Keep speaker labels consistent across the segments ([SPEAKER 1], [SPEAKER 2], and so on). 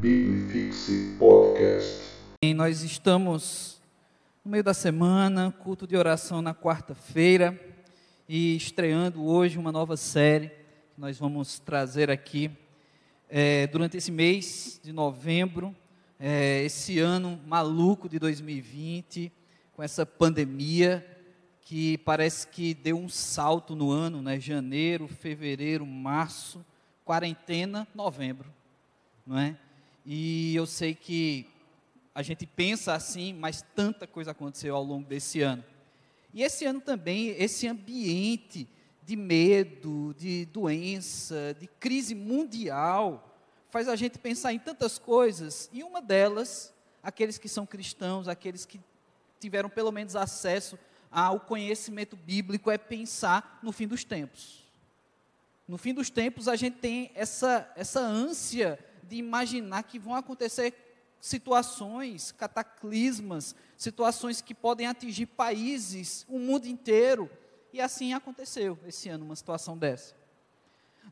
[SPEAKER 1] Biblifixe Podcast.
[SPEAKER 2] E nós estamos no meio da semana, culto de oração na quarta-feira e estreando hoje uma nova série que nós vamos trazer aqui é, durante esse mês de novembro, é, esse ano maluco de 2020, com essa pandemia que parece que deu um salto no ano, né? Janeiro, fevereiro, março, quarentena, novembro, não é? E eu sei que a gente pensa assim, mas tanta coisa aconteceu ao longo desse ano. E esse ano também, esse ambiente de medo, de doença, de crise mundial, faz a gente pensar em tantas coisas, e uma delas, aqueles que são cristãos, aqueles que tiveram pelo menos acesso ao conhecimento bíblico, é pensar no fim dos tempos. No fim dos tempos, a gente tem essa, essa ânsia de imaginar que vão acontecer situações, cataclismas, situações que podem atingir países, o mundo inteiro. E assim aconteceu esse ano, uma situação dessa.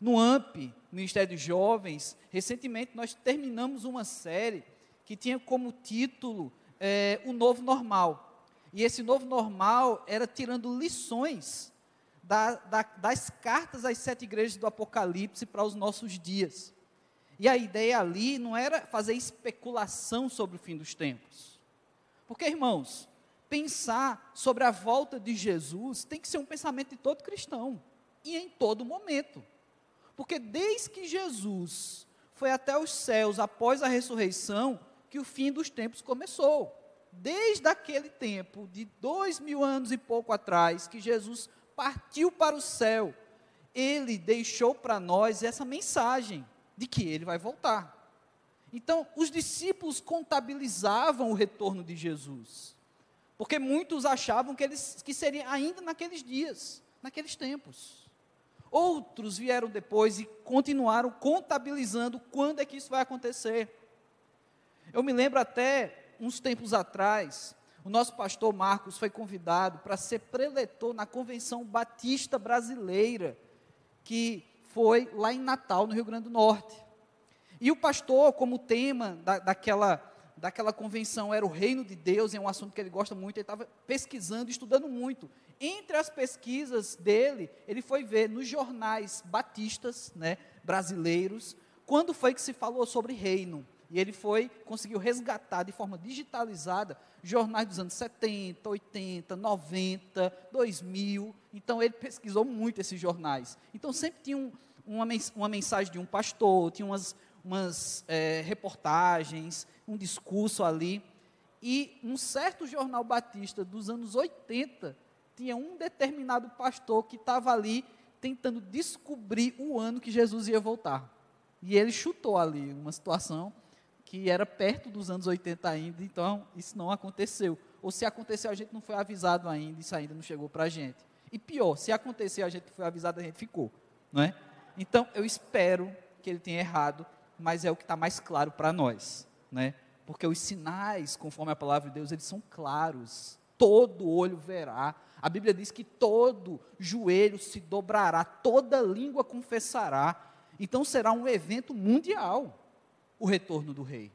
[SPEAKER 2] No AMP, Ministério dos Jovens, recentemente nós terminamos uma série que tinha como título é, O Novo Normal. E esse novo normal era tirando lições da, da, das cartas às sete igrejas do Apocalipse para os nossos dias. E a ideia ali não era fazer especulação sobre o fim dos tempos. Porque, irmãos, pensar sobre a volta de Jesus tem que ser um pensamento de todo cristão e em todo momento. Porque desde que Jesus foi até os céus após a ressurreição, que o fim dos tempos começou. Desde aquele tempo, de dois mil anos e pouco atrás, que Jesus partiu para o céu, ele deixou para nós essa mensagem de que ele vai voltar. Então, os discípulos contabilizavam o retorno de Jesus, porque muitos achavam que, eles, que seria ainda naqueles dias, naqueles tempos. Outros vieram depois e continuaram contabilizando quando é que isso vai acontecer. Eu me lembro até uns tempos atrás, o nosso pastor Marcos foi convidado para ser preletor na Convenção Batista Brasileira, que foi lá em Natal, no Rio Grande do Norte. E o pastor, como tema da, daquela, daquela convenção era o reino de Deus, é um assunto que ele gosta muito, ele estava pesquisando, estudando muito. Entre as pesquisas dele, ele foi ver nos jornais batistas, né, brasileiros, quando foi que se falou sobre reino. E ele foi, conseguiu resgatar de forma digitalizada jornais dos anos 70, 80, 90, 2000. Então ele pesquisou muito esses jornais. Então sempre tinha um, uma, uma mensagem de um pastor, tinha umas, umas é, reportagens, um discurso ali. E um certo jornal batista dos anos 80 tinha um determinado pastor que estava ali tentando descobrir o ano que Jesus ia voltar. E ele chutou ali uma situação que era perto dos anos 80 ainda, então isso não aconteceu. Ou se aconteceu, a gente não foi avisado ainda, isso ainda não chegou para a gente. E pior, se aconteceu, a gente foi avisado, a gente ficou, não é? Então, eu espero que ele tenha errado, mas é o que está mais claro para nós, né? Porque os sinais, conforme a palavra de Deus, eles são claros. Todo olho verá. A Bíblia diz que todo joelho se dobrará, toda língua confessará. Então será um evento mundial o retorno do rei.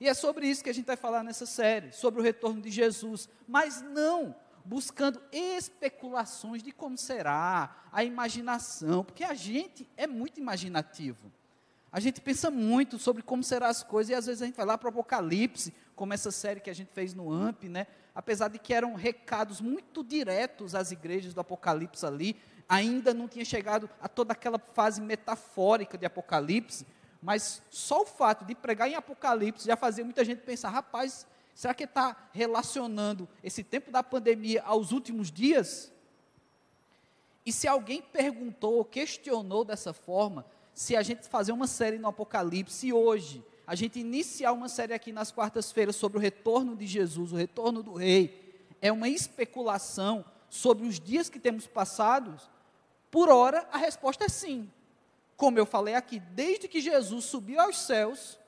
[SPEAKER 2] E é sobre isso que a gente vai falar nessa série, sobre o retorno de Jesus, mas não buscando especulações de como será, a imaginação, porque a gente é muito imaginativo. A gente pensa muito sobre como serão as coisas e às vezes a gente vai lá para o Apocalipse, como essa série que a gente fez no AMP, né? Apesar de que eram recados muito diretos às igrejas do Apocalipse ali, ainda não tinha chegado a toda aquela fase metafórica de Apocalipse, mas só o fato de pregar em Apocalipse já fazia muita gente pensar: rapaz, será que está relacionando esse tempo da pandemia aos últimos dias? E se alguém perguntou ou questionou dessa forma, se a gente fazer uma série no Apocalipse hoje, a gente iniciar uma série aqui nas quartas-feiras sobre o retorno de Jesus, o retorno do Rei, é uma especulação sobre os dias que temos passados? Por hora, a resposta é sim. Como eu falei aqui, desde que Jesus subiu aos céus,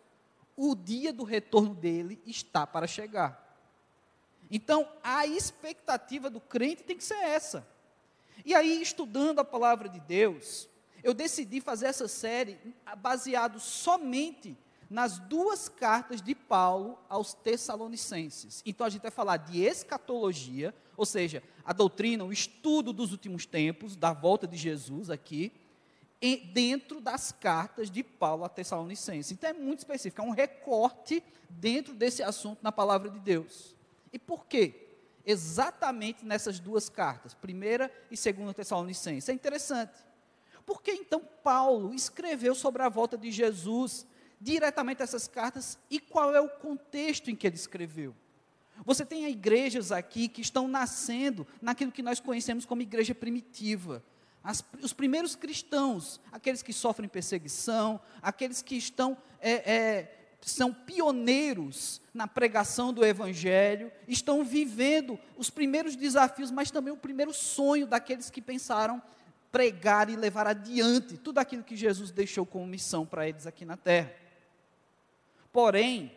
[SPEAKER 2] o dia do retorno dele está para chegar. Então, a expectativa do crente tem que ser essa. E aí, estudando a palavra de Deus, eu decidi fazer essa série baseado somente nas duas cartas de Paulo aos Tessalonicenses. Então a gente vai falar de escatologia, ou seja, a doutrina, o estudo dos últimos tempos, da volta de Jesus aqui, dentro das cartas de Paulo a Tessalonicenses. Então é muito específico, é um recorte dentro desse assunto na palavra de Deus. E por quê? Exatamente nessas duas cartas, primeira e segunda Tessalonicenses. É interessante. Por que então Paulo escreveu sobre a volta de Jesus diretamente essas cartas e qual é o contexto em que ele escreveu? Você tem igrejas aqui que estão nascendo naquilo que nós conhecemos como igreja primitiva. As, os primeiros cristãos, aqueles que sofrem perseguição, aqueles que estão é, é, são pioneiros na pregação do Evangelho, estão vivendo os primeiros desafios, mas também o primeiro sonho daqueles que pensaram pregar e levar adiante tudo aquilo que Jesus deixou como missão para eles aqui na terra. Porém,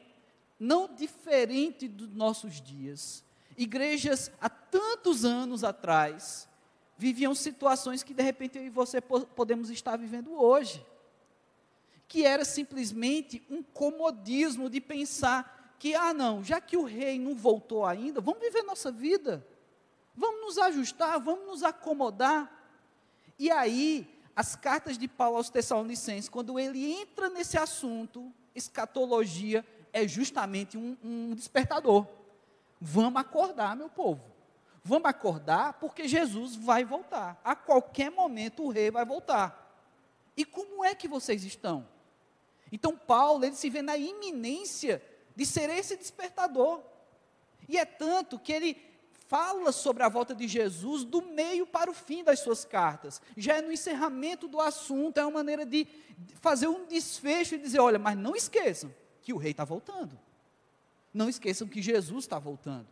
[SPEAKER 2] não diferente dos nossos dias, igrejas há tantos anos atrás viviam situações que de repente eu e você podemos estar vivendo hoje que era simplesmente um comodismo de pensar que, ah, não, já que o rei não voltou ainda, vamos viver nossa vida, vamos nos ajustar, vamos nos acomodar. E aí, as cartas de Paulo aos Tessalonicenses, quando ele entra nesse assunto, escatologia é justamente um, um despertador. Vamos acordar, meu povo. Vamos acordar porque Jesus vai voltar. A qualquer momento o rei vai voltar. E como é que vocês estão? Então Paulo, ele se vê na iminência de ser esse despertador. E é tanto que ele fala sobre a volta de Jesus do meio para o fim das suas cartas. Já é no encerramento do assunto, é uma maneira de fazer um desfecho e dizer: olha, mas não esqueçam que o rei está voltando. Não esqueçam que Jesus está voltando.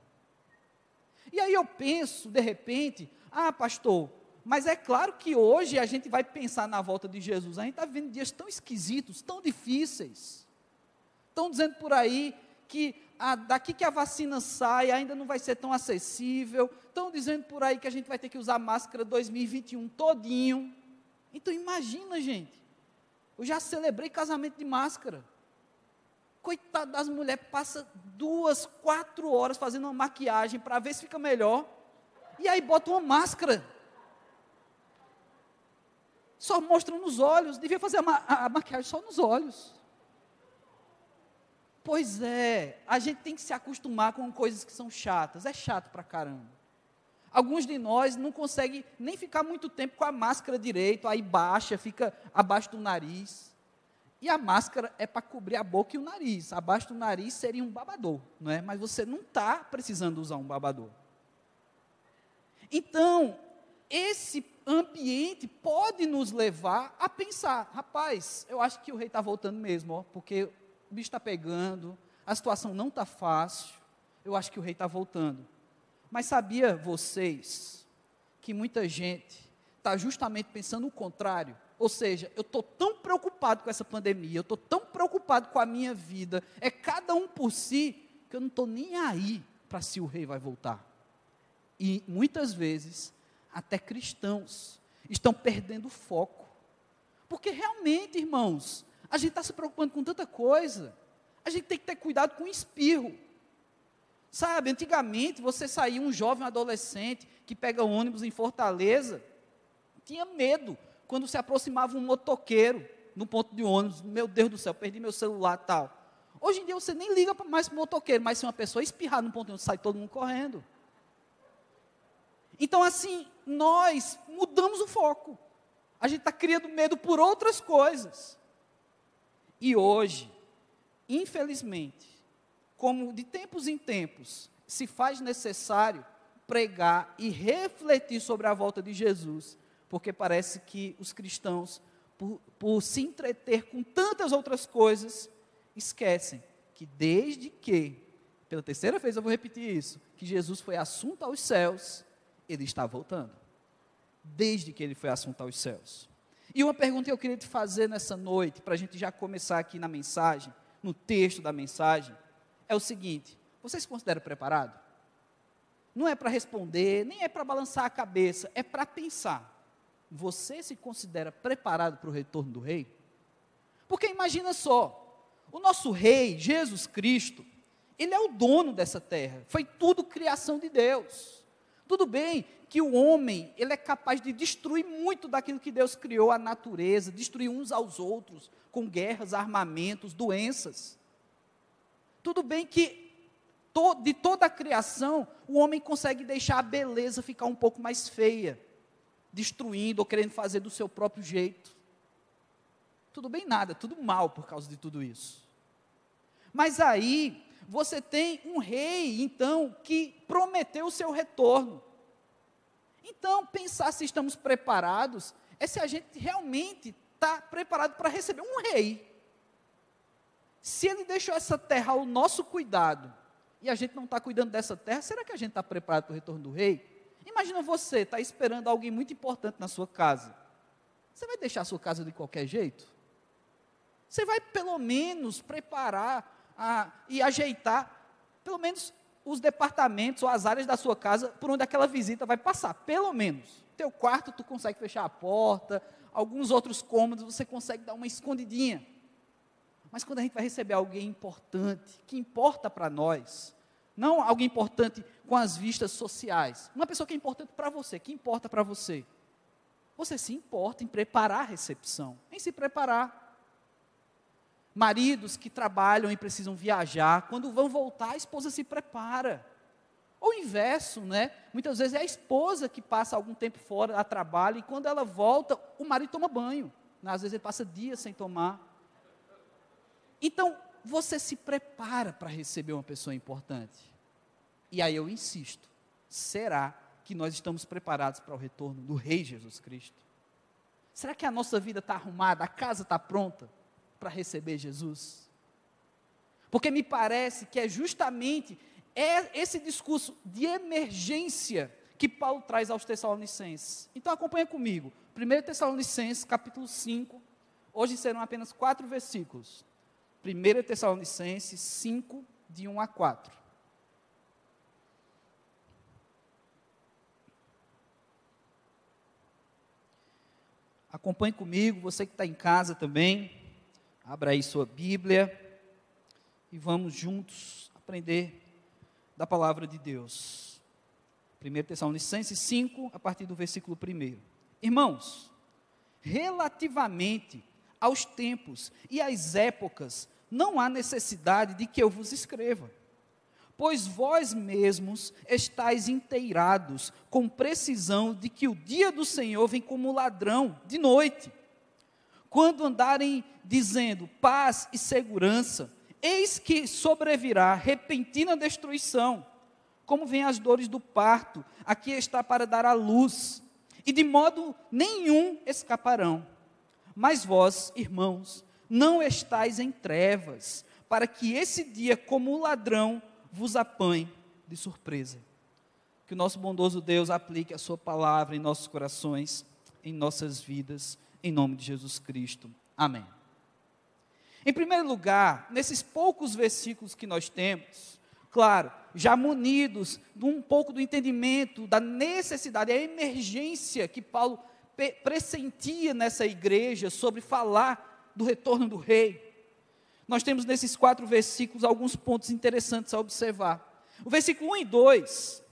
[SPEAKER 2] E aí eu penso, de repente, ah, pastor, mas é claro que hoje a gente vai pensar na volta de Jesus. A gente está vivendo dias tão esquisitos, tão difíceis. Estão dizendo por aí que a, daqui que a vacina sai ainda não vai ser tão acessível. Estão dizendo por aí que a gente vai ter que usar máscara 2021 todinho. Então imagina, gente. Eu já celebrei casamento de máscara. Coitada das mulheres, passa duas, quatro horas fazendo uma maquiagem para ver se fica melhor. E aí bota uma máscara só mostram nos olhos, devia fazer a, ma a, maquiagem só nos olhos. Pois é, a gente tem que se acostumar com coisas que são chatas, é chato pra caramba. Alguns de nós não conseguem nem ficar muito tempo com a máscara direito, aí baixa, fica abaixo do nariz. E a máscara é para cobrir a boca e o nariz. Abaixo do nariz seria um babador, não é? Mas você não está precisando usar um babador. Então, esse ambiente pode nos levar a pensar, rapaz, eu acho que o rei está voltando mesmo, ó, porque o bicho está pegando, a situação não está fácil, eu acho que o rei está voltando. Mas sabia vocês que muita gente está justamente pensando o contrário? Ou seja, eu estou tão preocupado com essa pandemia, eu estou tão preocupado com a minha vida, é cada um por si, que eu não estou nem aí para se o rei vai voltar. E muitas vezes até cristãos, estão perdendo o foco. Porque realmente, irmãos, a gente está se preocupando com tanta coisa, a gente tem que ter cuidado com o espirro. Sabe, antigamente você saía um jovem um adolescente que pega ônibus em Fortaleza, tinha medo quando se aproximava um motoqueiro no ponto de ônibus. Meu Deus do céu, perdi meu celular tal. Hoje em dia você nem liga mais para o motoqueiro, mas se uma pessoa espirrar no ponto de ônibus, sai todo mundo correndo. Então, assim, nós mudamos o foco. A gente está criando medo por outras coisas. E hoje, infelizmente, como de tempos em tempos se faz necessário pregar e refletir sobre a volta de Jesus, porque parece que os cristãos, por, por se entreter com tantas outras coisas, esquecem que desde que, pela terceira vez eu vou repetir isso, que Jesus foi assunto aos céus, ele está voltando. Desde que ele foi assunto aos céus. E uma pergunta que eu queria te fazer nessa noite, para a gente já começar aqui na mensagem, no texto da mensagem, é o seguinte: você se considera preparado? Não é para responder, nem é para balançar a cabeça, é para pensar. Você se considera preparado para o retorno do rei? Porque imagina só, o nosso rei, Jesus Cristo, ele é o dono dessa terra. Foi tudo criação de Deus. Tudo bem que o homem, ele é capaz de destruir muito daquilo que Deus criou, a natureza, destruir uns aos outros, com guerras, armamentos, doenças. Tudo bem que to, de toda a criação, o homem consegue deixar a beleza ficar um pouco mais feia, destruindo ou querendo fazer do seu próprio jeito. Tudo bem nada, tudo mal por causa de tudo isso. Mas aí, você tem um rei, então, que prometeu o seu retorno. Então, pensar se estamos preparados é se a gente realmente está preparado para receber um rei. Se ele deixou essa terra ao nosso cuidado e a gente não está cuidando dessa terra, será que a gente está preparado para o retorno do rei? Imagina você está esperando alguém muito importante na sua casa. Você vai deixar a sua casa de qualquer jeito? Você vai pelo menos preparar a, e ajeitar, pelo menos, os departamentos ou as áreas da sua casa por onde aquela visita vai passar, pelo menos. Teu quarto tu consegue fechar a porta, alguns outros cômodos você consegue dar uma escondidinha. Mas quando a gente vai receber alguém importante, que importa para nós, não alguém importante com as vistas sociais, uma pessoa que é importante para você, que importa para você, você se importa em preparar a recepção, em se preparar maridos que trabalham e precisam viajar, quando vão voltar, a esposa se prepara. Ou o inverso, né? Muitas vezes é a esposa que passa algum tempo fora a trabalho e quando ela volta, o marido toma banho. Às vezes ele passa dias sem tomar. Então, você se prepara para receber uma pessoa importante. E aí eu insisto: será que nós estamos preparados para o retorno do Rei Jesus Cristo? Será que a nossa vida está arrumada, a casa está pronta? para receber Jesus? Porque me parece que é justamente é esse discurso de emergência que Paulo traz aos Tessalonicenses. Então acompanha comigo. 1 Tessalonicenses, capítulo 5. Hoje serão apenas quatro versículos. 1 Tessalonicenses 5, de 1 a 4. Acompanhe comigo, você que está em casa também. Abra aí sua Bíblia e vamos juntos aprender da palavra de Deus. 1 Tessalonicenses 5, a partir do versículo 1. Irmãos, relativamente aos tempos e às épocas, não há necessidade de que eu vos escreva, pois vós mesmos estáis inteirados com precisão de que o dia do Senhor vem como ladrão de noite. Quando andarem dizendo paz e segurança, eis que sobrevirá repentina destruição, como vêm as dores do parto, aqui está para dar a luz, e de modo nenhum escaparão. Mas vós, irmãos, não estáis em trevas, para que esse dia, como ladrão, vos apanhe de surpresa. Que o nosso bondoso Deus aplique a Sua palavra em nossos corações, em nossas vidas em nome de Jesus Cristo. Amém. Em primeiro lugar, nesses poucos versículos que nós temos, claro, já munidos de um pouco do entendimento da necessidade, a emergência que Paulo pressentia nessa igreja sobre falar do retorno do rei. Nós temos nesses quatro versículos alguns pontos interessantes a observar. O versículo 1 e 2,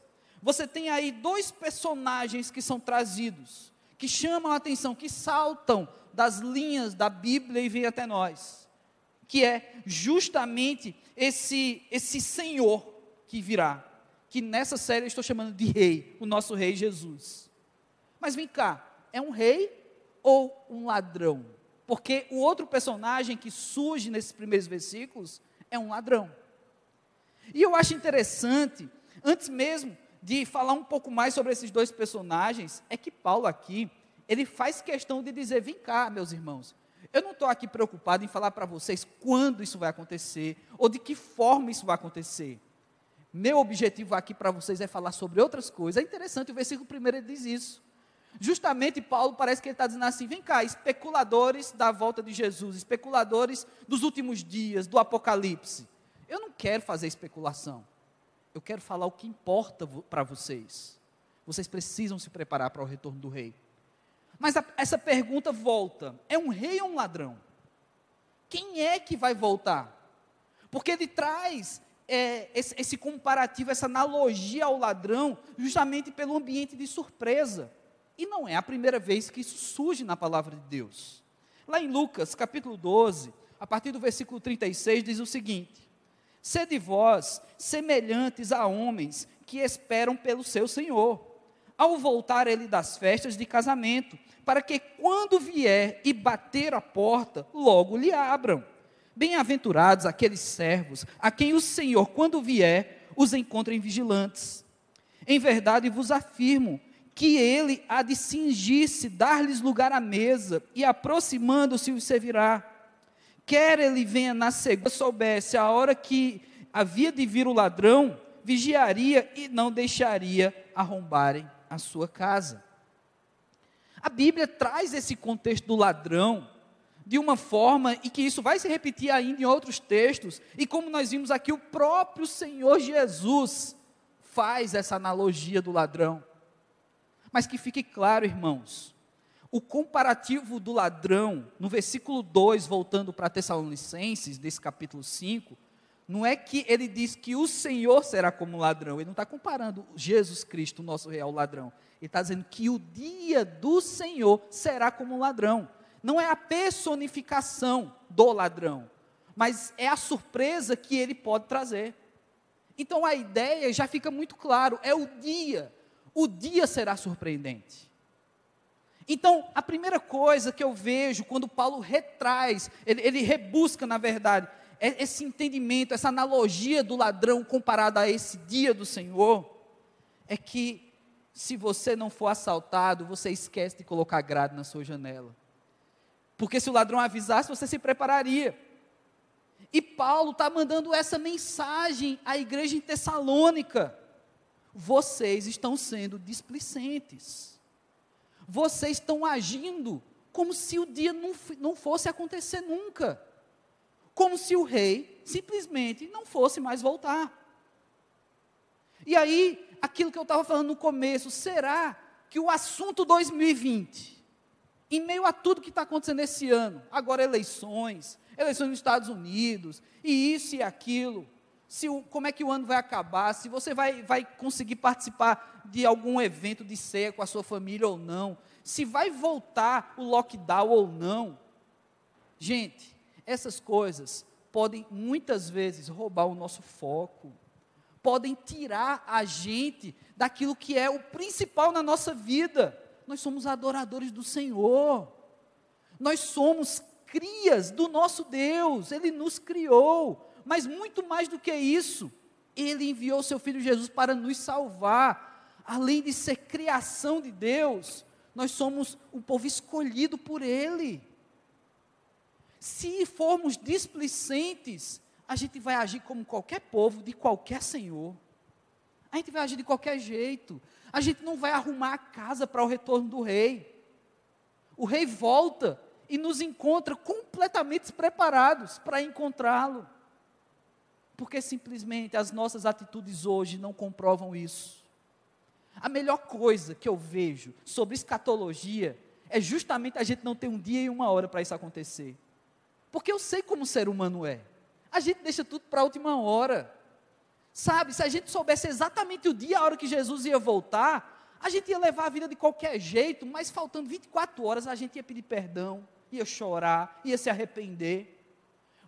[SPEAKER 2] você tem aí dois personagens que são trazidos que chamam a atenção, que saltam das linhas da Bíblia e vêm até nós, que é justamente esse esse Senhor que virá, que nessa série eu estou chamando de rei, o nosso rei Jesus. Mas vem cá, é um rei ou um ladrão? Porque o outro personagem que surge nesses primeiros versículos é um ladrão. E eu acho interessante, antes mesmo de falar um pouco mais sobre esses dois personagens, é que Paulo aqui, ele faz questão de dizer: vem cá, meus irmãos, eu não estou aqui preocupado em falar para vocês quando isso vai acontecer, ou de que forma isso vai acontecer. Meu objetivo aqui para vocês é falar sobre outras coisas. É interessante, o versículo primeiro ele diz isso. Justamente Paulo parece que ele está dizendo assim: vem cá, especuladores da volta de Jesus, especuladores dos últimos dias, do Apocalipse. Eu não quero fazer especulação eu quero falar o que importa para vocês. Vocês precisam se preparar para o retorno do rei. Mas a, essa pergunta volta: é um rei ou um ladrão? Quem é que vai voltar? porque ele traz é, esse, esse comparativo, essa analogia ao ladrão, justamente pelo ambiente de surpresa. E não é a primeira vez que isso surge na palavra de Deus. Lá em Lucas, capítulo 12, a partir do versículo 36, diz o seguinte: Sede vós semelhantes a homens que esperam pelo seu Senhor, ao voltar ele das festas de casamento, para que quando vier e bater a porta, logo lhe abram. Bem-aventurados aqueles servos a quem o Senhor, quando vier, os encontrem vigilantes. Em verdade vos afirmo que ele há de cingir-se, dar-lhes lugar à mesa, e aproximando-se os servirá. Quer ele venha na segunda, soubesse a hora que havia de vir o ladrão, vigiaria e não deixaria arrombarem a sua casa. A Bíblia traz esse contexto do ladrão de uma forma e que isso vai se repetir ainda em outros textos, e como nós vimos aqui, o próprio Senhor Jesus faz essa analogia do ladrão. Mas que fique claro, irmãos, o comparativo do ladrão, no versículo 2, voltando para Tessalonicenses, desse capítulo 5, não é que ele diz que o Senhor será como ladrão, ele não está comparando Jesus Cristo, o nosso real ladrão. Ele está dizendo que o dia do Senhor será como ladrão. Não é a personificação do ladrão, mas é a surpresa que ele pode trazer. Então a ideia já fica muito claro, é o dia o dia será surpreendente. Então, a primeira coisa que eu vejo quando Paulo retraz, ele, ele rebusca, na verdade, é esse entendimento, essa analogia do ladrão comparada a esse dia do Senhor, é que se você não for assaltado, você esquece de colocar grade na sua janela. Porque se o ladrão avisasse, você se prepararia. E Paulo está mandando essa mensagem à igreja em Tessalônica vocês estão sendo displicentes. Vocês estão agindo como se o dia não, não fosse acontecer nunca. Como se o rei simplesmente não fosse mais voltar. E aí, aquilo que eu estava falando no começo, será que o assunto 2020, em meio a tudo que está acontecendo esse ano, agora eleições, eleições nos Estados Unidos, e isso e aquilo, se o, como é que o ano vai acabar, se você vai, vai conseguir participar de algum evento de ceia com a sua família ou não, se vai voltar o lockdown ou não. Gente, essas coisas podem muitas vezes roubar o nosso foco, podem tirar a gente daquilo que é o principal na nossa vida. Nós somos adoradores do Senhor, nós somos crias do nosso Deus, Ele nos criou mas muito mais do que isso, ele enviou seu filho Jesus para nos salvar. Além de ser criação de Deus, nós somos o povo escolhido por ele. Se formos displicentes, a gente vai agir como qualquer povo de qualquer senhor. A gente vai agir de qualquer jeito. A gente não vai arrumar a casa para o retorno do rei. O rei volta e nos encontra completamente despreparados para encontrá-lo porque simplesmente as nossas atitudes hoje não comprovam isso. A melhor coisa que eu vejo sobre escatologia é justamente a gente não ter um dia e uma hora para isso acontecer. Porque eu sei como o ser humano é. A gente deixa tudo para a última hora. Sabe, se a gente soubesse exatamente o dia e a hora que Jesus ia voltar, a gente ia levar a vida de qualquer jeito, mas faltando 24 horas a gente ia pedir perdão, ia chorar, ia se arrepender.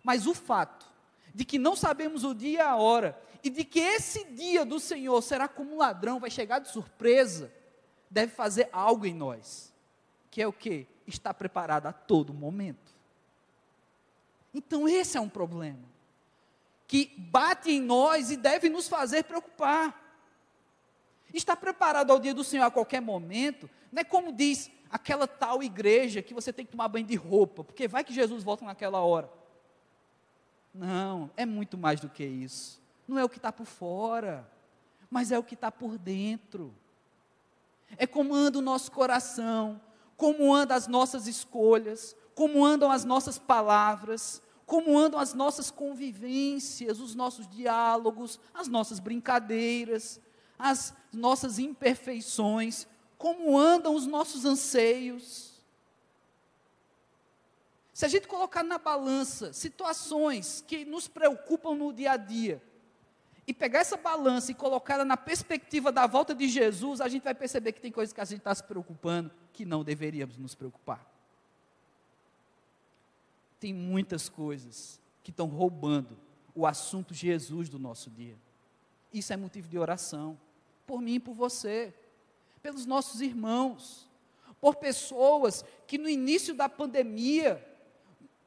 [SPEAKER 2] Mas o fato de que não sabemos o dia e a hora, e de que esse dia do Senhor será como um ladrão, vai chegar de surpresa, deve fazer algo em nós, que é o que? Estar preparado a todo momento. Então, esse é um problema, que bate em nós e deve nos fazer preocupar. Estar preparado ao dia do Senhor a qualquer momento, não é como diz aquela tal igreja que você tem que tomar banho de roupa, porque vai que Jesus volta naquela hora. Não, é muito mais do que isso. Não é o que está por fora, mas é o que está por dentro. É como anda o nosso coração, como andam as nossas escolhas, como andam as nossas palavras, como andam as nossas convivências, os nossos diálogos, as nossas brincadeiras, as nossas imperfeições, como andam os nossos anseios. Se a gente colocar na balança situações que nos preocupam no dia a dia, e pegar essa balança e colocar ela na perspectiva da volta de Jesus, a gente vai perceber que tem coisas que a gente está se preocupando que não deveríamos nos preocupar. Tem muitas coisas que estão roubando o assunto Jesus do nosso dia. Isso é motivo de oração, por mim e por você, pelos nossos irmãos, por pessoas que no início da pandemia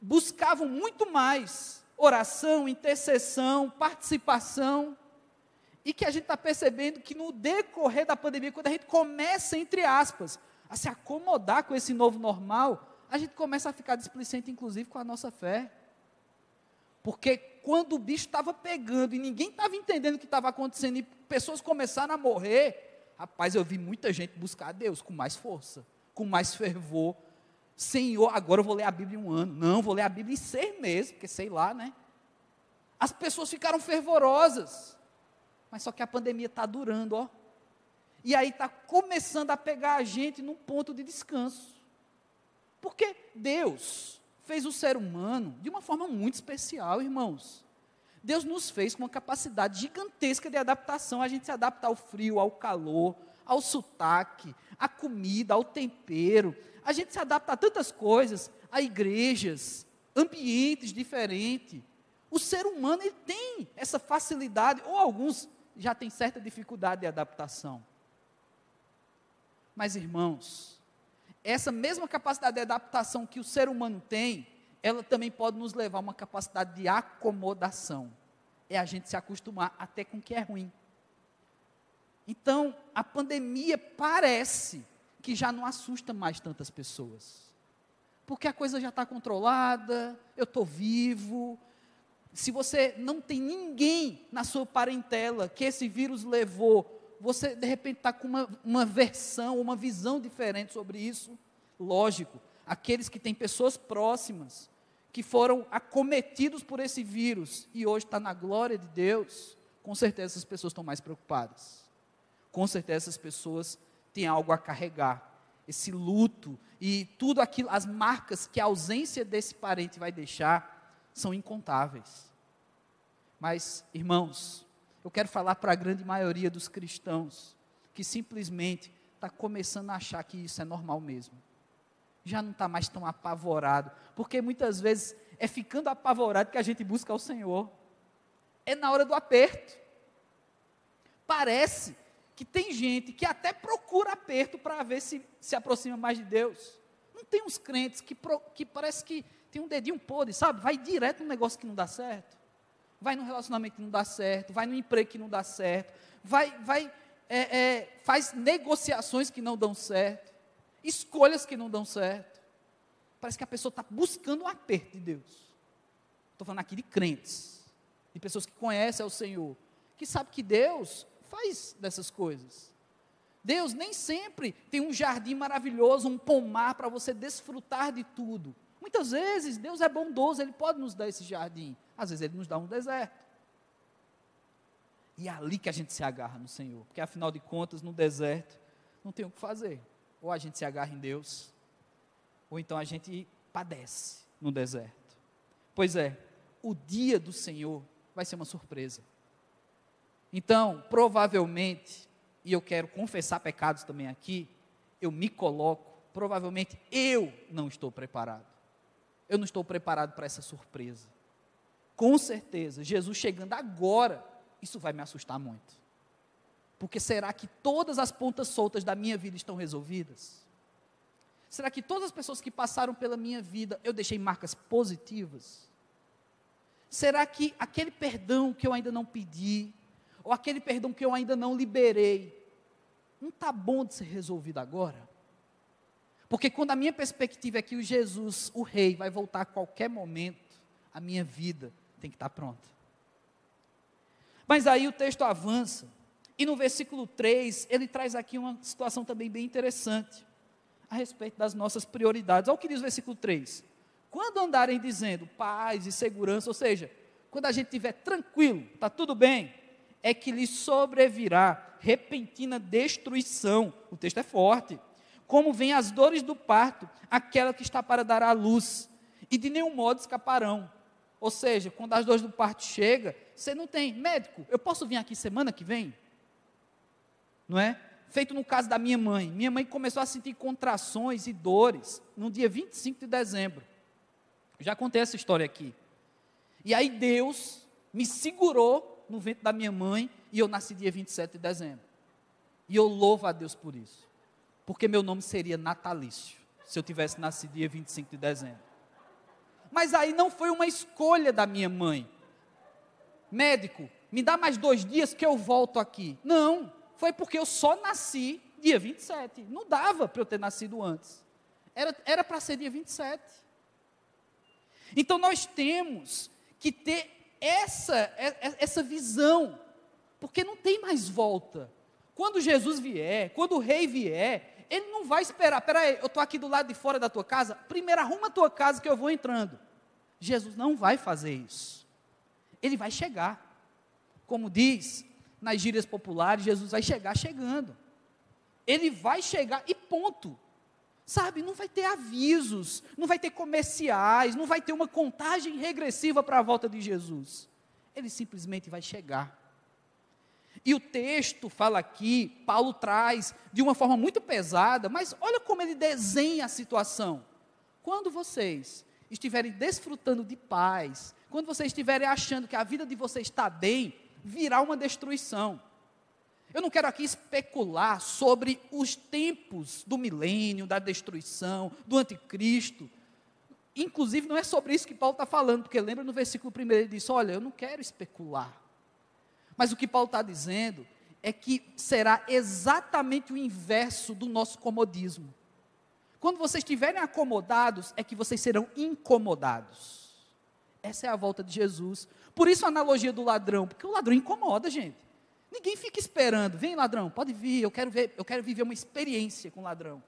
[SPEAKER 2] buscavam muito mais oração, intercessão, participação, e que a gente está percebendo que no decorrer da pandemia, quando a gente começa, entre aspas, a se acomodar com esse novo normal, a gente começa a ficar displicente, inclusive, com a nossa fé. Porque quando o bicho estava pegando e ninguém estava entendendo o que estava acontecendo e pessoas começaram a morrer, rapaz, eu vi muita gente buscar a Deus com mais força, com mais fervor, Senhor, agora eu vou ler a Bíblia em um ano. Não, vou ler a Bíblia em seis meses, porque sei lá, né? As pessoas ficaram fervorosas. Mas só que a pandemia está durando, ó. E aí está começando a pegar a gente num ponto de descanso. Porque Deus fez o ser humano de uma forma muito especial, irmãos. Deus nos fez com uma capacidade gigantesca de adaptação. A gente se adapta ao frio, ao calor, ao sotaque, à comida, ao tempero, a gente se adapta a tantas coisas, a igrejas, ambientes diferentes. O ser humano ele tem essa facilidade, ou alguns já têm certa dificuldade de adaptação. Mas, irmãos, essa mesma capacidade de adaptação que o ser humano tem, ela também pode nos levar a uma capacidade de acomodação. É a gente se acostumar até com o que é ruim. Então, a pandemia parece que já não assusta mais tantas pessoas. Porque a coisa já está controlada, eu estou vivo. Se você não tem ninguém na sua parentela que esse vírus levou, você de repente está com uma, uma versão, uma visão diferente sobre isso. Lógico, aqueles que têm pessoas próximas, que foram acometidos por esse vírus e hoje está na glória de Deus, com certeza essas pessoas estão mais preocupadas. Com certeza essas pessoas tem algo a carregar. Esse luto e tudo aquilo, as marcas que a ausência desse parente vai deixar são incontáveis. Mas, irmãos, eu quero falar para a grande maioria dos cristãos que simplesmente está começando a achar que isso é normal mesmo. Já não está mais tão apavorado, porque muitas vezes é ficando apavorado que a gente busca o Senhor. É na hora do aperto. Parece que tem gente que até procura aperto para ver se se aproxima mais de Deus. Não tem uns crentes que, que parece que tem um dedinho podre, sabe? Vai direto no negócio que não dá certo. Vai no relacionamento que não dá certo, vai no emprego que não dá certo, vai, vai é, é, faz negociações que não dão certo, escolhas que não dão certo. Parece que a pessoa está buscando um aperto de Deus. Estou falando aqui de crentes, de pessoas que conhecem o Senhor, que sabem que Deus faz dessas coisas. Deus nem sempre tem um jardim maravilhoso, um pomar para você desfrutar de tudo. Muitas vezes Deus é bondoso, Ele pode nos dar esse jardim. Às vezes Ele nos dá um deserto. E é ali que a gente se agarra no Senhor. Porque afinal de contas, no deserto, não tem o que fazer. Ou a gente se agarra em Deus, ou então a gente padece no deserto. Pois é, o dia do Senhor vai ser uma surpresa. Então, provavelmente, e eu quero confessar pecados também aqui, eu me coloco, provavelmente eu não estou preparado. Eu não estou preparado para essa surpresa. Com certeza, Jesus chegando agora, isso vai me assustar muito. Porque será que todas as pontas soltas da minha vida estão resolvidas? Será que todas as pessoas que passaram pela minha vida eu deixei marcas positivas? Será que aquele perdão que eu ainda não pedi, ou aquele perdão que eu ainda não liberei, não está bom de ser resolvido agora? Porque quando a minha perspectiva é que o Jesus, o Rei, vai voltar a qualquer momento, a minha vida tem que estar tá pronta. Mas aí o texto avança, e no versículo 3, ele traz aqui uma situação também bem interessante, a respeito das nossas prioridades. Olha o que diz o versículo 3. Quando andarem dizendo paz e segurança, ou seja, quando a gente estiver tranquilo, está tudo bem, é que lhe sobrevirá repentina destruição. O texto é forte. Como vem as dores do parto, aquela que está para dar à luz, e de nenhum modo escaparão. Ou seja, quando as dores do parto chegam, você não tem médico, eu posso vir aqui semana que vem? Não é? Feito no caso da minha mãe. Minha mãe começou a sentir contrações e dores no dia 25 de dezembro. Já contei essa história aqui. E aí Deus me segurou no ventre da minha mãe e eu nasci dia 27 de dezembro. E eu louvo a Deus por isso. Porque meu nome seria natalício se eu tivesse nascido dia 25 de dezembro. Mas aí não foi uma escolha da minha mãe. Médico, me dá mais dois dias que eu volto aqui. Não, foi porque eu só nasci dia 27. Não dava para eu ter nascido antes. Era para ser dia 27. Então nós temos que ter essa, essa visão, porque não tem mais volta. Quando Jesus vier, quando o rei vier, ele não vai esperar, peraí, eu estou aqui do lado de fora da tua casa, primeiro arruma a tua casa que eu vou entrando. Jesus não vai fazer isso. Ele vai chegar. Como diz nas gírias populares, Jesus vai chegar chegando. Ele vai chegar e ponto. Sabe, não vai ter avisos, não vai ter comerciais, não vai ter uma contagem regressiva para a volta de Jesus. Ele simplesmente vai chegar. E o texto fala aqui, Paulo traz de uma forma muito pesada, mas olha como ele desenha a situação. Quando vocês estiverem desfrutando de paz, quando vocês estiverem achando que a vida de vocês está bem, virá uma destruição. Eu não quero aqui especular sobre os tempos do milênio, da destruição, do anticristo. Inclusive, não é sobre isso que Paulo está falando, porque lembra no versículo 1 ele disse: Olha, eu não quero especular. Mas o que Paulo está dizendo é que será exatamente o inverso do nosso comodismo. Quando vocês estiverem acomodados, é que vocês serão incomodados. Essa é a volta de Jesus. Por isso a analogia do ladrão, porque o ladrão incomoda, gente. Ninguém fica esperando, vem ladrão, pode vir, eu quero ver, eu quero viver uma experiência com ladrão.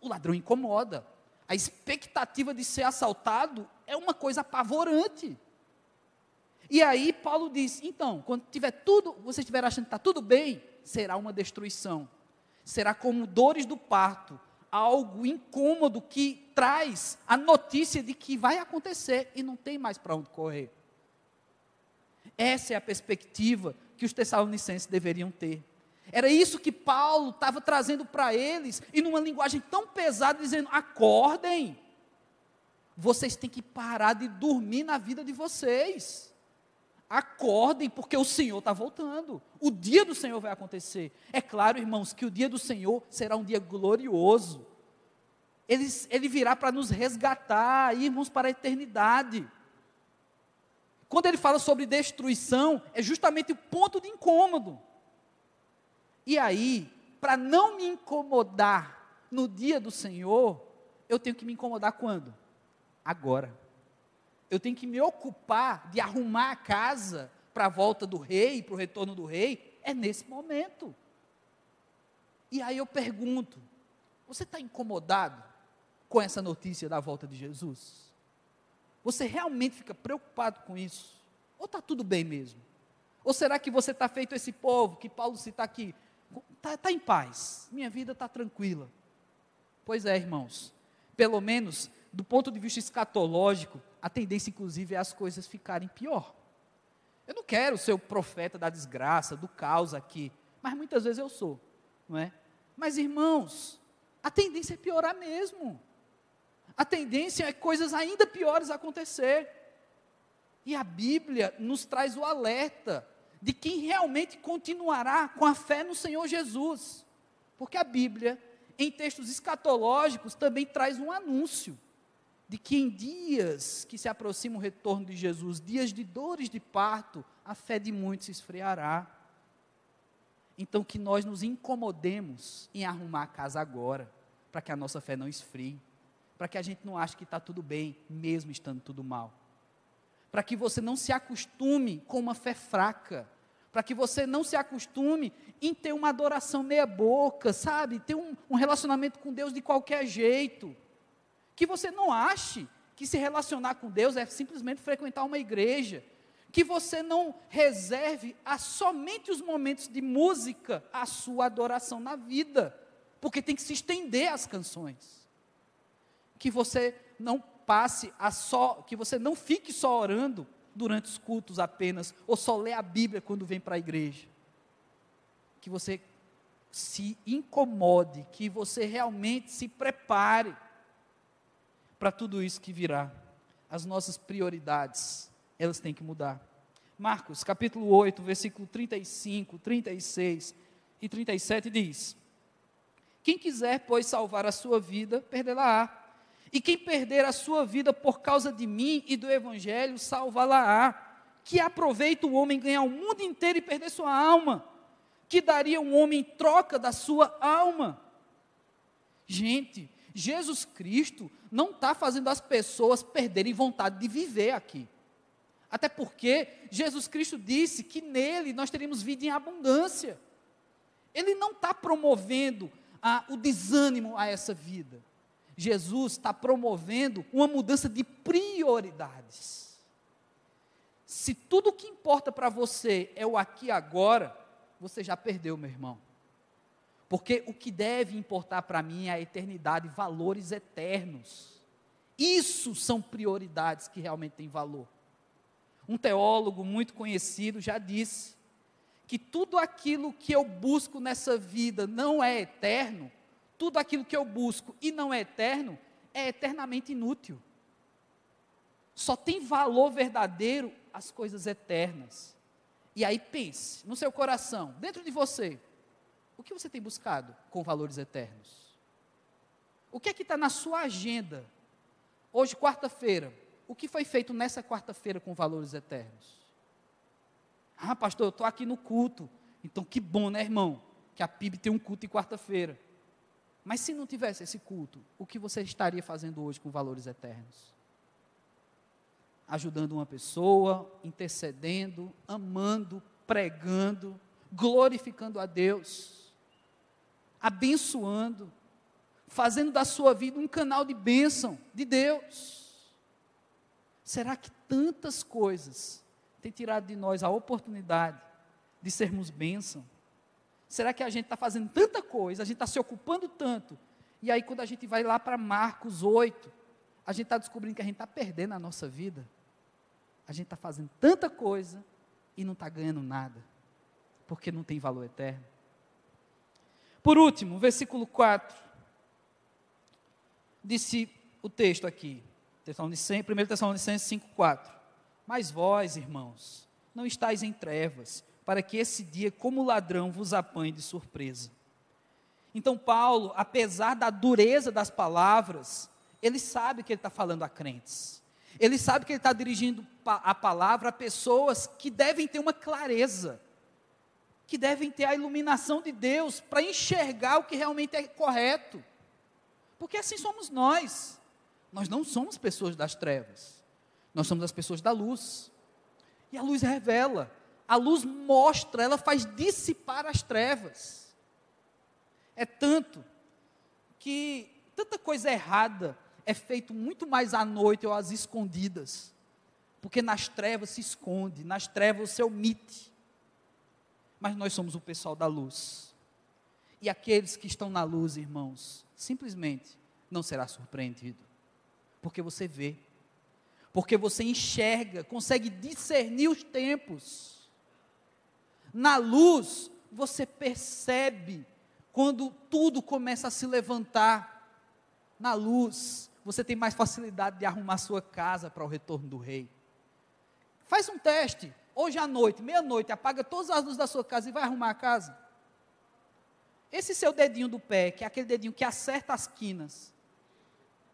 [SPEAKER 2] O ladrão incomoda. A expectativa de ser assaltado é uma coisa apavorante. E aí Paulo diz: então, quando tiver tudo, você estiver achando que está tudo bem, será uma destruição. Será como dores do parto, algo incômodo que traz a notícia de que vai acontecer e não tem mais para onde correr. Essa é a perspectiva que os tessalonicenses deveriam ter. Era isso que Paulo estava trazendo para eles, e numa linguagem tão pesada, dizendo: acordem, vocês têm que parar de dormir na vida de vocês. Acordem, porque o Senhor está voltando. O dia do Senhor vai acontecer. É claro, irmãos, que o dia do Senhor será um dia glorioso. Ele, ele virá para nos resgatar, irmos para a eternidade. Quando ele fala sobre destruição, é justamente o ponto de incômodo. E aí, para não me incomodar no dia do Senhor, eu tenho que me incomodar quando? Agora. Eu tenho que me ocupar de arrumar a casa para a volta do rei, para o retorno do rei, é nesse momento. E aí eu pergunto: você está incomodado com essa notícia da volta de Jesus? Você realmente fica preocupado com isso? Ou está tudo bem mesmo? Ou será que você está feito esse povo que Paulo cita aqui? Está tá em paz, minha vida está tranquila. Pois é, irmãos, pelo menos do ponto de vista escatológico, a tendência, inclusive, é as coisas ficarem pior. Eu não quero ser o profeta da desgraça, do caos aqui, mas muitas vezes eu sou, não é? Mas, irmãos, a tendência é piorar mesmo a tendência é coisas ainda piores acontecer. E a Bíblia nos traz o alerta de quem realmente continuará com a fé no Senhor Jesus. Porque a Bíblia, em textos escatológicos, também traz um anúncio de que em dias que se aproxima o retorno de Jesus, dias de dores de parto, a fé de muitos se esfriará. Então, que nós nos incomodemos em arrumar a casa agora, para que a nossa fé não esfrie para que a gente não ache que está tudo bem, mesmo estando tudo mal. Para que você não se acostume com uma fé fraca. Para que você não se acostume em ter uma adoração meia-boca, sabe? Ter um, um relacionamento com Deus de qualquer jeito. Que você não ache que se relacionar com Deus é simplesmente frequentar uma igreja. Que você não reserve a somente os momentos de música a sua adoração na vida. Porque tem que se estender as canções que você não passe a só, que você não fique só orando durante os cultos apenas, ou só lê a Bíblia quando vem para a igreja. Que você se incomode, que você realmente se prepare para tudo isso que virá. As nossas prioridades, elas têm que mudar. Marcos, capítulo 8, versículo 35, 36 e 37 diz: Quem quiser, pois, salvar a sua vida, perdê-la-á. E quem perder a sua vida por causa de mim e do evangelho, salvá-la-á. Que aproveita o homem ganhar o mundo inteiro e perder sua alma? Que daria um homem em troca da sua alma? Gente, Jesus Cristo não está fazendo as pessoas perderem vontade de viver aqui. Até porque Jesus Cristo disse que nele nós teríamos vida em abundância. Ele não está promovendo a, o desânimo a essa vida. Jesus está promovendo uma mudança de prioridades. Se tudo o que importa para você é o aqui e agora, você já perdeu, meu irmão. Porque o que deve importar para mim é a eternidade, valores eternos. Isso são prioridades que realmente têm valor. Um teólogo muito conhecido já disse que tudo aquilo que eu busco nessa vida não é eterno, tudo aquilo que eu busco e não é eterno é eternamente inútil. Só tem valor verdadeiro as coisas eternas. E aí pense no seu coração, dentro de você, o que você tem buscado com valores eternos? O que é que está na sua agenda? Hoje, quarta-feira, o que foi feito nessa quarta-feira com valores eternos? Ah, pastor, eu estou aqui no culto. Então, que bom, né, irmão? Que a PIB tem um culto em quarta-feira. Mas se não tivesse esse culto, o que você estaria fazendo hoje com valores eternos? Ajudando uma pessoa, intercedendo, amando, pregando, glorificando a Deus, abençoando, fazendo da sua vida um canal de bênção de Deus. Será que tantas coisas têm tirado de nós a oportunidade de sermos bênção? Será que a gente está fazendo tanta coisa, a gente está se ocupando tanto, e aí quando a gente vai lá para Marcos 8, a gente está descobrindo que a gente está perdendo a nossa vida? A gente está fazendo tanta coisa e não está ganhando nada, porque não tem valor eterno. Por último, versículo 4, disse o texto aqui: 1 Tessalonicenses 5,4. Mas vós, irmãos, não estáis em trevas, para que esse dia, como ladrão, vos apanhe de surpresa. Então, Paulo, apesar da dureza das palavras, ele sabe que ele está falando a crentes. Ele sabe que ele está dirigindo a palavra a pessoas que devem ter uma clareza, que devem ter a iluminação de Deus para enxergar o que realmente é correto. Porque assim somos nós. Nós não somos pessoas das trevas. Nós somos as pessoas da luz. E a luz revela, a luz mostra, ela faz dissipar as trevas. É tanto que tanta coisa errada é feito muito mais à noite ou às escondidas. Porque nas trevas se esconde, nas trevas se omite. Mas nós somos o pessoal da luz. E aqueles que estão na luz, irmãos, simplesmente não será surpreendido. Porque você vê. Porque você enxerga, consegue discernir os tempos. Na luz, você percebe quando tudo começa a se levantar. Na luz, você tem mais facilidade de arrumar sua casa para o retorno do rei. Faz um teste. Hoje à noite, meia-noite, apaga todas as luzes da sua casa e vai arrumar a casa. Esse seu dedinho do pé, que é aquele dedinho que acerta as quinas,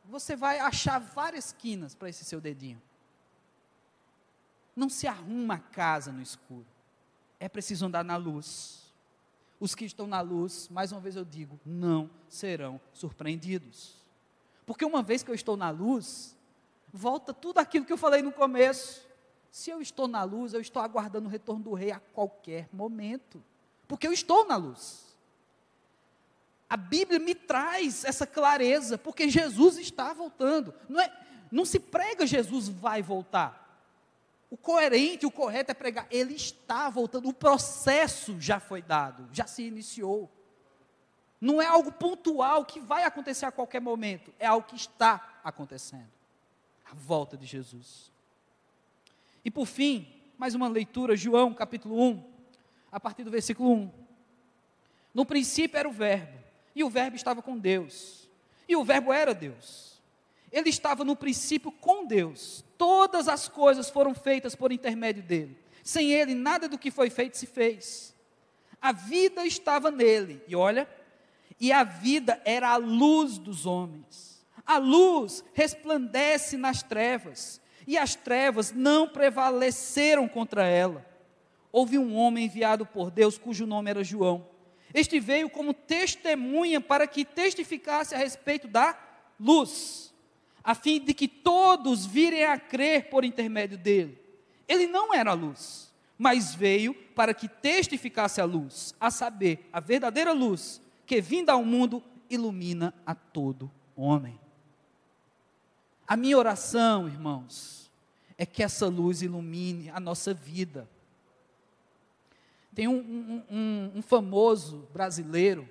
[SPEAKER 2] você vai achar várias quinas para esse seu dedinho. Não se arruma a casa no escuro. É preciso andar na luz. Os que estão na luz, mais uma vez eu digo, não serão surpreendidos. Porque uma vez que eu estou na luz, volta tudo aquilo que eu falei no começo. Se eu estou na luz, eu estou aguardando o retorno do rei a qualquer momento. Porque eu estou na luz. A Bíblia me traz essa clareza, porque Jesus está voltando. Não, é, não se prega Jesus vai voltar. O coerente, o correto é pregar, ele está voltando. O processo já foi dado, já se iniciou. Não é algo pontual que vai acontecer a qualquer momento, é algo que está acontecendo. A volta de Jesus. E por fim, mais uma leitura, João capítulo 1, a partir do versículo 1. No princípio era o Verbo, e o Verbo estava com Deus, e o Verbo era Deus. Ele estava no princípio com Deus. Todas as coisas foram feitas por intermédio dele. Sem ele, nada do que foi feito se fez. A vida estava nele, e olha, e a vida era a luz dos homens. A luz resplandece nas trevas, e as trevas não prevaleceram contra ela. Houve um homem enviado por Deus, cujo nome era João. Este veio como testemunha para que testificasse a respeito da luz, a fim de que todos virem a crer por intermédio dele. Ele não era a luz, mas veio para que testificasse a luz, a saber, a verdadeira luz, que vinda ao mundo ilumina a todo homem. A minha oração, irmãos, é que essa luz ilumine a nossa vida. Tem um, um, um, um famoso brasileiro,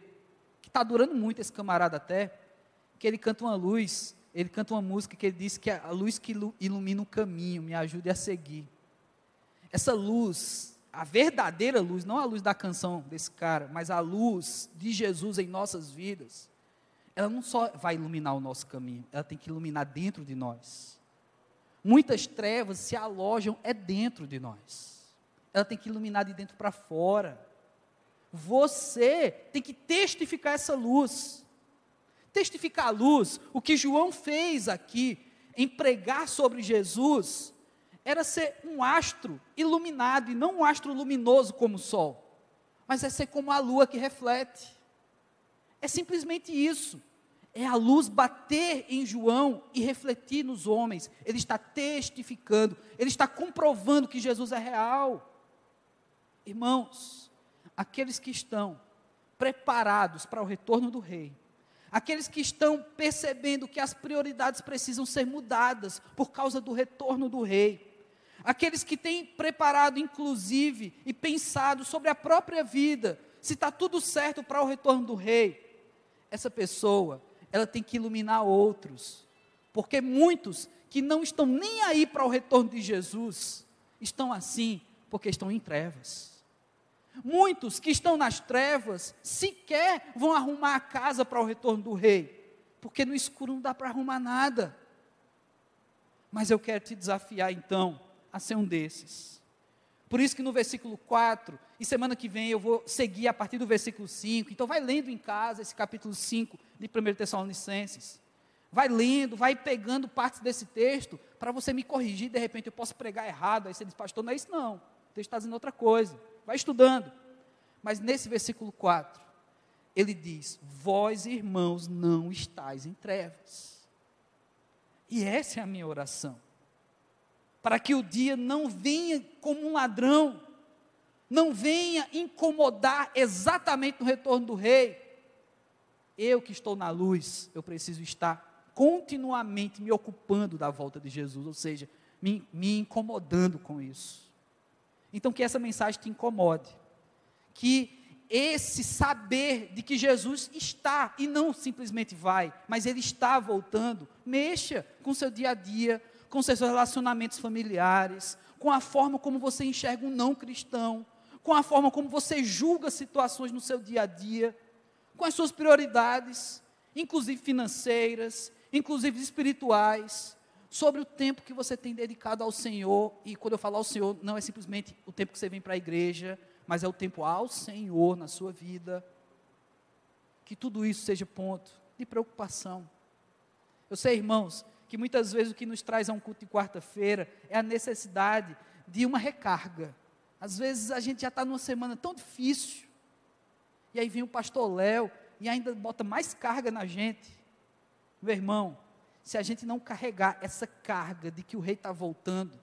[SPEAKER 2] que está durando muito esse camarada até, que ele canta uma luz, ele canta uma música que ele diz que a luz que ilumina o caminho, me ajude a seguir. Essa luz, a verdadeira luz, não a luz da canção desse cara, mas a luz de Jesus em nossas vidas, ela não só vai iluminar o nosso caminho, ela tem que iluminar dentro de nós. Muitas trevas se alojam é dentro de nós. Ela tem que iluminar de dentro para fora. Você tem que testificar essa luz. Testificar a luz, o que João fez aqui, em pregar sobre Jesus, era ser um astro iluminado, e não um astro luminoso como o sol, mas é ser como a lua que reflete. É simplesmente isso. É a luz bater em João e refletir nos homens. Ele está testificando, ele está comprovando que Jesus é real. Irmãos, aqueles que estão preparados para o retorno do Rei, aqueles que estão percebendo que as prioridades precisam ser mudadas por causa do retorno do Rei, aqueles que têm preparado, inclusive, e pensado sobre a própria vida, se está tudo certo para o retorno do rei, essa pessoa, ela tem que iluminar outros, porque muitos que não estão nem aí para o retorno de Jesus, estão assim porque estão em trevas. Muitos que estão nas trevas sequer vão arrumar a casa para o retorno do rei, porque no escuro não dá para arrumar nada. Mas eu quero te desafiar então a ser um desses. Por isso que no versículo 4, e semana que vem eu vou seguir a partir do versículo 5, então vai lendo em casa esse capítulo 5 de 1 Tessalonicenses. Vai lendo, vai pegando partes desse texto, para você me corrigir, de repente eu posso pregar errado, aí você diz, pastor, não é isso não, o texto está dizendo outra coisa. Vai estudando. Mas nesse versículo 4, ele diz: Vós, irmãos, não estáis em trevas. E essa é a minha oração para que o dia não venha como um ladrão, não venha incomodar exatamente no retorno do rei. Eu que estou na luz, eu preciso estar continuamente me ocupando da volta de Jesus, ou seja, me, me incomodando com isso. Então, que essa mensagem te incomode, que esse saber de que Jesus está e não simplesmente vai, mas ele está voltando, mexa com seu dia a dia, com seus relacionamentos familiares, com a forma como você enxerga um não cristão, com a forma como você julga situações no seu dia a dia, com as suas prioridades, inclusive financeiras, inclusive espirituais, sobre o tempo que você tem dedicado ao Senhor. E quando eu falo ao Senhor, não é simplesmente o tempo que você vem para a igreja, mas é o tempo ao Senhor na sua vida. Que tudo isso seja ponto de preocupação. Eu sei, irmãos, que muitas vezes o que nos traz a um culto de quarta-feira é a necessidade de uma recarga. Às vezes a gente já está numa semana tão difícil, e aí vem o pastor Léo e ainda bota mais carga na gente. Meu irmão, se a gente não carregar essa carga de que o rei está voltando,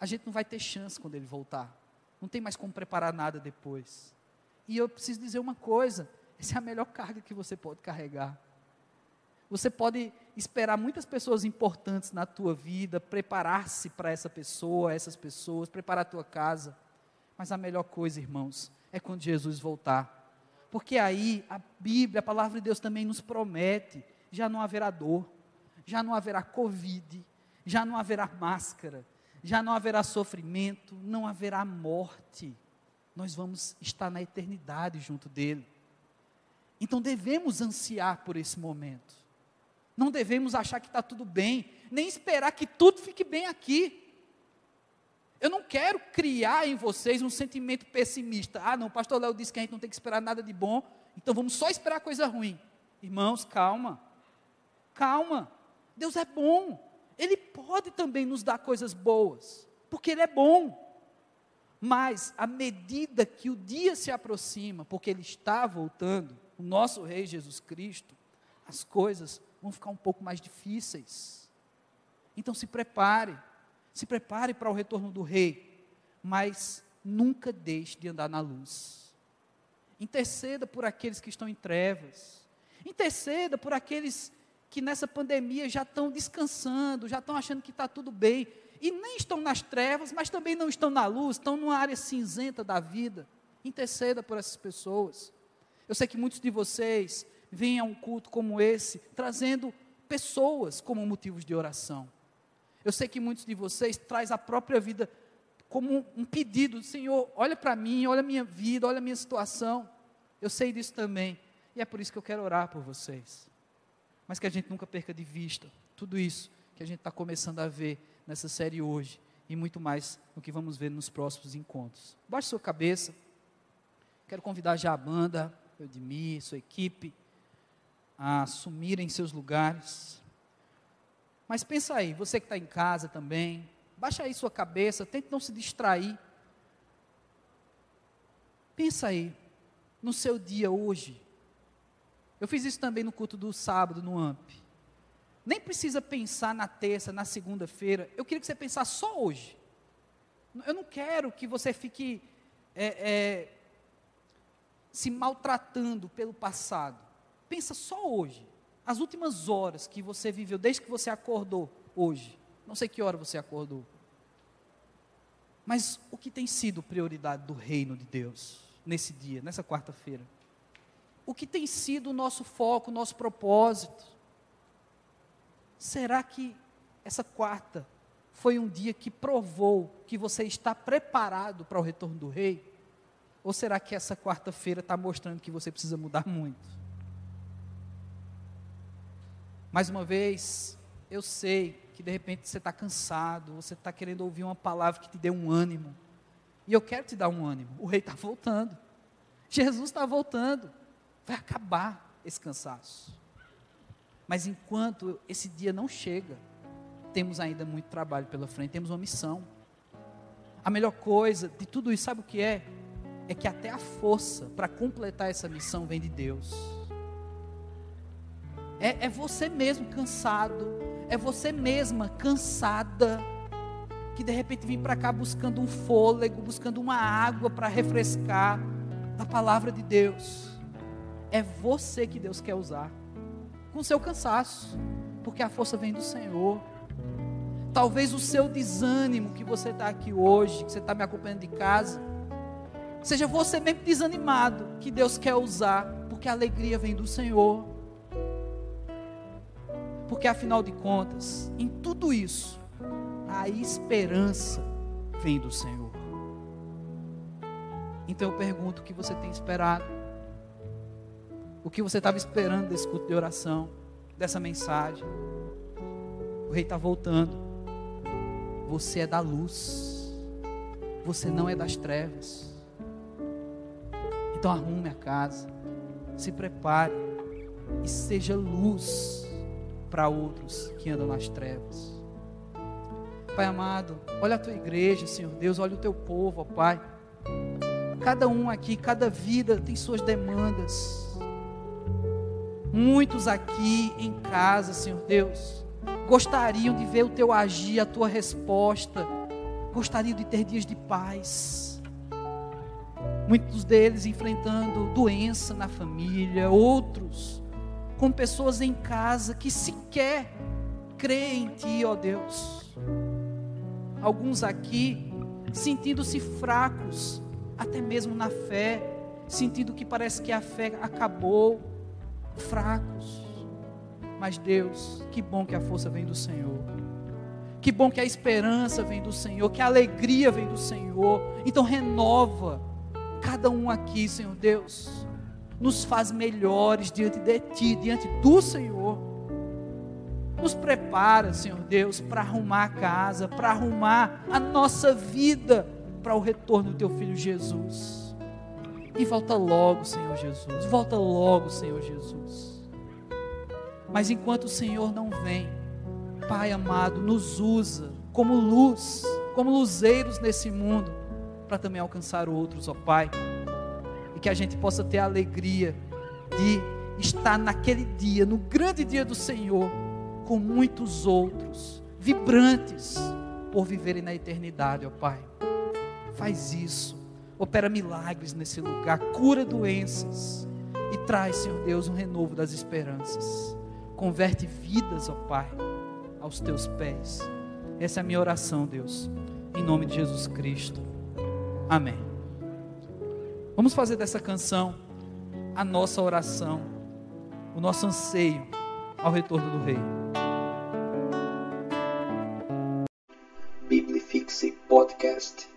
[SPEAKER 2] a gente não vai ter chance quando ele voltar. Não tem mais como preparar nada depois. E eu preciso dizer uma coisa: essa é a melhor carga que você pode carregar. Você pode esperar muitas pessoas importantes na tua vida, preparar-se para essa pessoa, essas pessoas, preparar a tua casa. Mas a melhor coisa, irmãos, é quando Jesus voltar. Porque aí a Bíblia, a palavra de Deus também nos promete: já não haverá dor, já não haverá Covid, já não haverá máscara, já não haverá sofrimento, não haverá morte. Nós vamos estar na eternidade junto dele. Então devemos ansiar por esse momento. Não devemos achar que está tudo bem, nem esperar que tudo fique bem aqui. Eu não quero criar em vocês um sentimento pessimista. Ah, não, o pastor Léo disse que a gente não tem que esperar nada de bom, então vamos só esperar coisa ruim. Irmãos, calma. Calma. Deus é bom. Ele pode também nos dar coisas boas, porque Ele é bom. Mas, à medida que o dia se aproxima, porque Ele está voltando, o nosso Rei Jesus Cristo, as coisas vão ficar um pouco mais difíceis. Então, se prepare, se prepare para o retorno do Rei, mas nunca deixe de andar na luz. Interceda por aqueles que estão em trevas, interceda por aqueles que nessa pandemia já estão descansando, já estão achando que está tudo bem, e nem estão nas trevas, mas também não estão na luz, estão numa área cinzenta da vida. Interceda por essas pessoas. Eu sei que muitos de vocês vêm a um culto como esse, trazendo pessoas como motivos de oração. Eu sei que muitos de vocês traz a própria vida como um pedido, Senhor, olha para mim, olha a minha vida, olha a minha situação. Eu sei disso também, e é por isso que eu quero orar por vocês mas que a gente nunca perca de vista tudo isso que a gente está começando a ver nessa série hoje e muito mais no que vamos ver nos próximos encontros. Baixe sua cabeça. Quero convidar já a banda, Eudemir, sua equipe, a assumirem seus lugares. Mas pensa aí, você que está em casa também, baixa aí sua cabeça, tente não se distrair. Pensa aí, no seu dia hoje, eu fiz isso também no culto do sábado, no AMP. Nem precisa pensar na terça, na segunda-feira. Eu queria que você pensasse só hoje. Eu não quero que você fique é, é, se maltratando pelo passado. Pensa só hoje. As últimas horas que você viveu, desde que você acordou hoje. Não sei que hora você acordou. Mas o que tem sido prioridade do reino de Deus nesse dia, nessa quarta-feira? O que tem sido o nosso foco, o nosso propósito? Será que essa quarta foi um dia que provou que você está preparado para o retorno do rei? Ou será que essa quarta-feira está mostrando que você precisa mudar muito? Mais uma vez, eu sei que de repente você está cansado, você está querendo ouvir uma palavra que te dê um ânimo. E eu quero te dar um ânimo. O rei está voltando. Jesus está voltando. Vai acabar esse cansaço. Mas enquanto esse dia não chega, temos ainda muito trabalho pela frente, temos uma missão. A melhor coisa de tudo isso, sabe o que é? É que até a força para completar essa missão vem de Deus. É, é você mesmo cansado, é você mesma cansada, que de repente vem para cá buscando um fôlego, buscando uma água para refrescar da palavra de Deus. É você que Deus quer usar. Com seu cansaço. Porque a força vem do Senhor. Talvez o seu desânimo que você está aqui hoje, que você está me acompanhando de casa, seja você mesmo desanimado, que Deus quer usar, porque a alegria vem do Senhor. Porque afinal de contas, em tudo isso, a esperança vem do Senhor. Então eu pergunto o que você tem esperado o que você estava esperando desse culto de oração, dessa mensagem. O rei está voltando. Você é da luz. Você não é das trevas. Então arrume a casa. Se prepare. E seja luz para outros que andam nas trevas. Pai amado, olha a tua igreja, Senhor Deus, olha o teu povo, ó Pai. Cada um aqui, cada vida tem suas demandas Muitos aqui em casa, Senhor Deus, gostariam de ver o teu agir, a tua resposta, gostariam de ter dias de paz. Muitos deles enfrentando doença na família, outros com pessoas em casa que sequer creem em Ti, ó Deus. Alguns aqui sentindo-se fracos, até mesmo na fé, sentindo que parece que a fé acabou fracos. Mas Deus, que bom que a força vem do Senhor. Que bom que a esperança vem do Senhor, que a alegria vem do Senhor. Então renova cada um aqui, Senhor Deus. Nos faz melhores diante de Ti, diante do Senhor. Nos prepara, Senhor Deus, para arrumar a casa, para arrumar a nossa vida para o retorno do Teu Filho Jesus. E volta logo, Senhor Jesus. Volta logo, Senhor Jesus. Mas enquanto o Senhor não vem, Pai amado, nos usa como luz, como luzeiros nesse mundo, para também alcançar outros, ó Pai. E que a gente possa ter a alegria de estar naquele dia, no grande dia do Senhor, com muitos outros, vibrantes, por viverem na eternidade, ó Pai. Faz isso, opera milagres nesse lugar, cura doenças e traz, Senhor Deus, um renovo das esperanças. Converte vidas, ó Pai aos teus pés. Essa é a minha oração, Deus, em nome de Jesus Cristo. Amém. Vamos fazer dessa canção a nossa oração, o nosso anseio ao retorno do Rei.
[SPEAKER 1] Biblifixe Podcast.